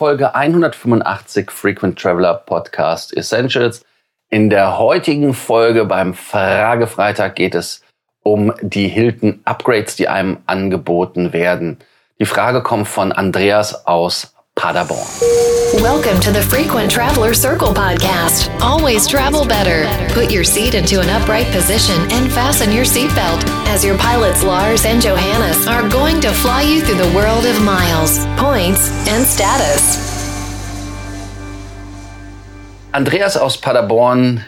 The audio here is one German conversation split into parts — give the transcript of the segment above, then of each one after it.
Folge 185 Frequent Traveler Podcast Essentials. In der heutigen Folge beim Fragefreitag geht es um die Hilton Upgrades, die einem angeboten werden. Die Frage kommt von Andreas aus Paderborn. Welcome to the Frequent Traveler Circle podcast. Always travel better. Put your seat into an upright position and fasten your seatbelt as your pilots Lars and Johannes are going to fly you through the world of miles, points and status. Andreas aus Paderborn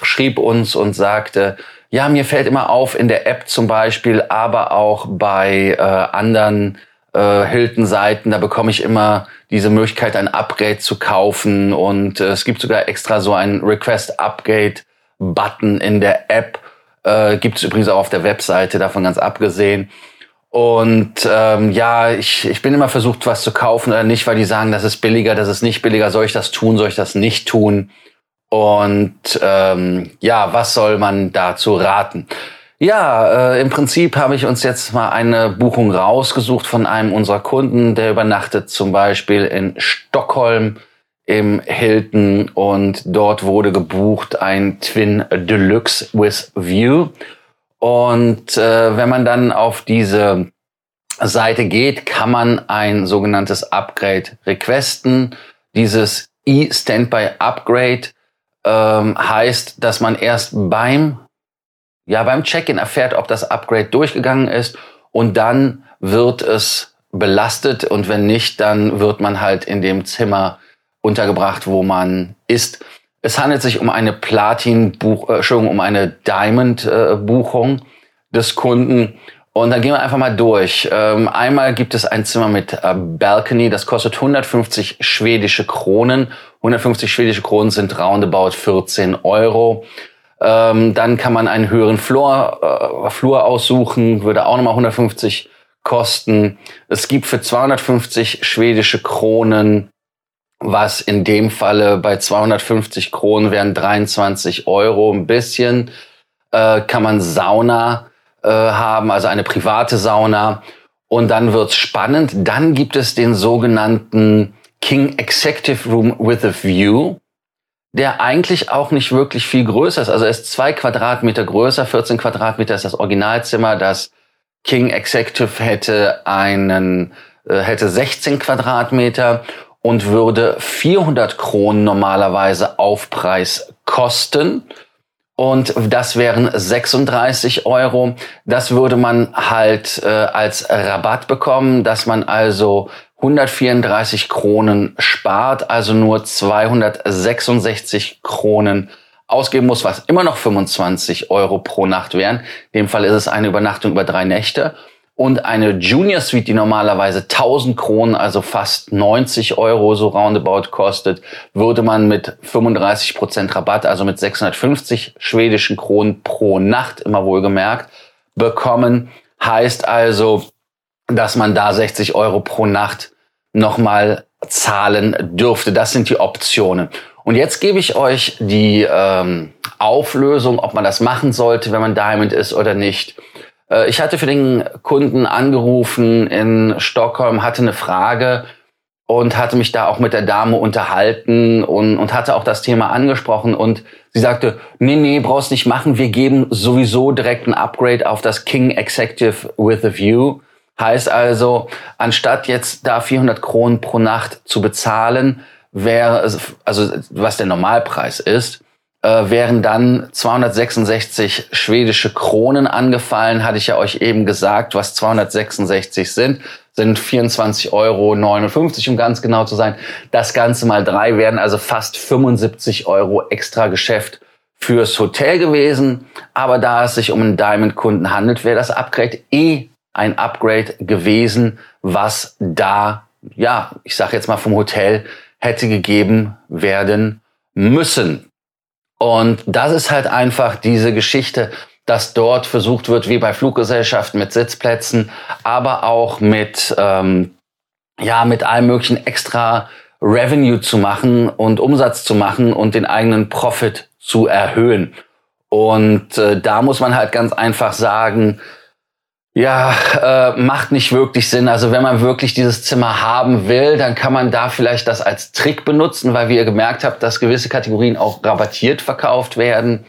schrieb uns und sagte, ja, mir fällt immer auf in der App zum Beispiel, aber auch bei äh, anderen äh, Hilton-Seiten, da bekomme ich immer diese Möglichkeit, ein Upgrade zu kaufen. Und äh, es gibt sogar extra so einen Request-Upgrade-Button in der App. Äh, gibt es übrigens auch auf der Webseite, davon ganz abgesehen. Und ähm, ja, ich, ich bin immer versucht, was zu kaufen oder nicht, weil die sagen, das ist billiger, das ist nicht billiger. Soll ich das tun, soll ich das nicht tun? Und ähm, ja, was soll man dazu raten? Ja, äh, im Prinzip habe ich uns jetzt mal eine Buchung rausgesucht von einem unserer Kunden, der übernachtet zum Beispiel in Stockholm im Hilton und dort wurde gebucht ein Twin Deluxe with View. Und äh, wenn man dann auf diese Seite geht, kann man ein sogenanntes Upgrade requesten. Dieses E-Standby Upgrade ähm, heißt, dass man erst beim ja beim Check-in erfährt, ob das Upgrade durchgegangen ist und dann wird es belastet und wenn nicht, dann wird man halt in dem Zimmer untergebracht, wo man ist. Es handelt sich um eine Platin-Buch, äh, Entschuldigung, um eine Diamond-Buchung äh, des Kunden. Und dann gehen wir einfach mal durch. Ähm, einmal gibt es ein Zimmer mit äh, Balcony, das kostet 150 schwedische Kronen. 150 schwedische Kronen sind roundabout 14 Euro. Ähm, dann kann man einen höheren Flur, äh, Flur aussuchen, würde auch nochmal 150 kosten. Es gibt für 250 schwedische Kronen, was in dem Falle bei 250 Kronen wären 23 Euro ein bisschen, äh, kann man Sauna äh, haben, also eine private Sauna. Und dann wird's spannend. Dann gibt es den sogenannten King Executive Room with a View der eigentlich auch nicht wirklich viel größer ist. Also er ist zwei Quadratmeter größer, 14 Quadratmeter ist das Originalzimmer. Das King Executive hätte einen, äh, hätte 16 Quadratmeter und würde 400 Kronen normalerweise Aufpreis kosten. Und das wären 36 Euro. Das würde man halt äh, als Rabatt bekommen, dass man also 134 Kronen spart, also nur 266 Kronen ausgeben muss, was immer noch 25 Euro pro Nacht wären. In dem Fall ist es eine Übernachtung über drei Nächte. Und eine Junior Suite, die normalerweise 1000 Kronen, also fast 90 Euro so roundabout kostet, würde man mit 35 Prozent Rabatt, also mit 650 schwedischen Kronen pro Nacht, immer wohlgemerkt, bekommen. Heißt also, dass man da 60 Euro pro Nacht nochmal zahlen dürfte. Das sind die Optionen. Und jetzt gebe ich euch die ähm, Auflösung, ob man das machen sollte, wenn man Diamond ist oder nicht. Äh, ich hatte für den Kunden angerufen in Stockholm, hatte eine Frage und hatte mich da auch mit der Dame unterhalten und, und hatte auch das Thema angesprochen und sie sagte, nee, nee, brauchst nicht machen, wir geben sowieso direkt ein Upgrade auf das King Executive with a View. Heißt also, anstatt jetzt da 400 Kronen pro Nacht zu bezahlen, wäre, also was der Normalpreis ist, äh, wären dann 266 schwedische Kronen angefallen, hatte ich ja euch eben gesagt, was 266 sind, sind 24,59 Euro, um ganz genau zu sein. Das Ganze mal drei wären also fast 75 Euro extra Geschäft fürs Hotel gewesen. Aber da es sich um einen Diamond-Kunden handelt, wäre das Upgrade eh ein Upgrade gewesen, was da, ja, ich sage jetzt mal vom Hotel hätte gegeben werden müssen. Und das ist halt einfach diese Geschichte, dass dort versucht wird, wie bei Fluggesellschaften mit Sitzplätzen, aber auch mit, ähm, ja, mit allem möglichen extra Revenue zu machen und Umsatz zu machen und den eigenen Profit zu erhöhen. Und äh, da muss man halt ganz einfach sagen, Ja, äh, macht nicht wirklich Sinn. Also wenn man wirklich dieses Zimmer haben will, dann kann man da vielleicht das als Trick benutzen, weil wie ihr gemerkt habt, dass gewisse Kategorien auch rabattiert verkauft werden.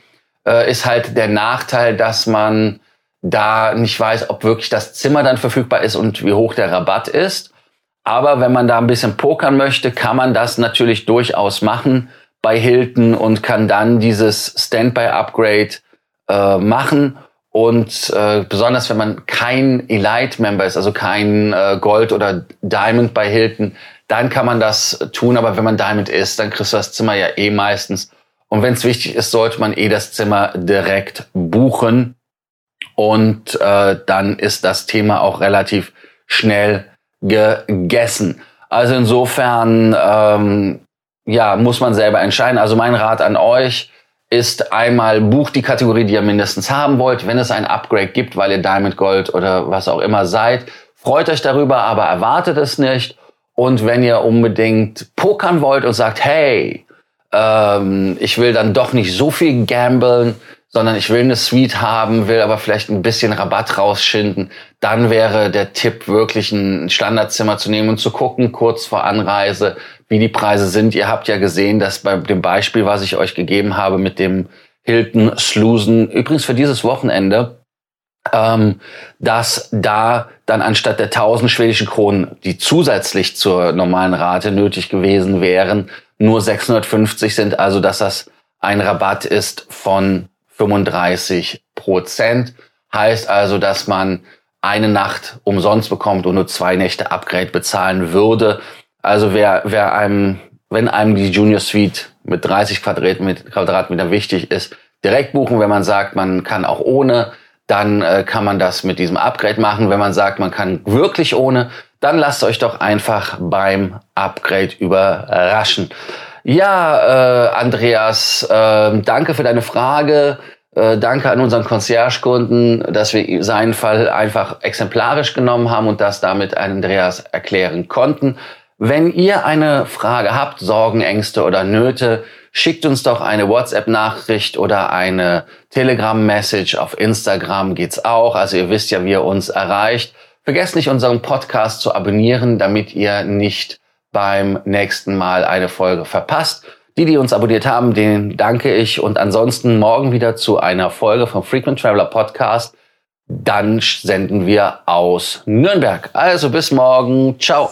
Äh, ist halt der Nachteil, dass man da nicht weiß, ob wirklich das Zimmer dann verfügbar ist und wie hoch der Rabatt ist. Aber wenn man da ein bisschen pokern möchte, kann man das natürlich durchaus machen bei Hilton und kann dann dieses Standby-Upgrade äh, machen und äh, besonders wenn man kein Elite-Member ist, also kein äh, Gold oder Diamond bei Hilton, dann kann man das tun. Aber wenn man Diamond ist, dann kriegst du das Zimmer ja eh meistens. Und wenn es wichtig ist, sollte man eh das Zimmer direkt buchen. Und äh, dann ist das Thema auch relativ schnell gegessen. Also insofern, ähm, ja, muss man selber entscheiden. Also mein Rat an euch, ist einmal bucht die Kategorie, die ihr mindestens haben wollt. Wenn es ein Upgrade gibt, weil ihr Diamond Gold oder was auch immer seid, freut euch darüber, aber erwartet es nicht. Und wenn ihr unbedingt pokern wollt und sagt, hey, ähm, ich will dann doch nicht so viel gamblen, sondern ich will eine Suite haben, will aber vielleicht ein bisschen Rabatt rausschinden, dann wäre der Tipp wirklich ein Standardzimmer zu nehmen und zu gucken, kurz vor Anreise, wie die Preise sind. Ihr habt ja gesehen, dass bei dem Beispiel, was ich euch gegeben habe mit dem Hilton Slusen, übrigens für dieses Wochenende, ähm, dass da dann anstatt der 1000 schwedischen Kronen, die zusätzlich zur normalen Rate nötig gewesen wären, nur 650 sind, also dass das ein Rabatt ist von 35 Prozent. Heißt also, dass man eine Nacht umsonst bekommt und nur zwei Nächte Upgrade bezahlen würde. Also wer, wer einem, wenn einem die Junior Suite mit 30 Quadratmeter wichtig ist, direkt buchen. Wenn man sagt, man kann auch ohne, dann äh, kann man das mit diesem Upgrade machen. Wenn man sagt, man kann wirklich ohne, dann lasst euch doch einfach beim Upgrade überraschen. Ja, äh, Andreas, äh, danke für deine Frage. Äh, danke an unseren Concierge-Kunden, dass wir seinen Fall einfach exemplarisch genommen haben und das damit Andreas erklären konnten. Wenn ihr eine Frage habt, Sorgen, Ängste oder Nöte, schickt uns doch eine WhatsApp-Nachricht oder eine Telegram-Message. Auf Instagram geht's auch. Also ihr wisst ja, wie ihr uns erreicht. Vergesst nicht, unseren Podcast zu abonnieren, damit ihr nicht beim nächsten Mal eine Folge verpasst. Die, die uns abonniert haben, denen danke ich. Und ansonsten morgen wieder zu einer Folge vom Frequent Traveler Podcast. Dann senden wir aus Nürnberg. Also bis morgen. Ciao.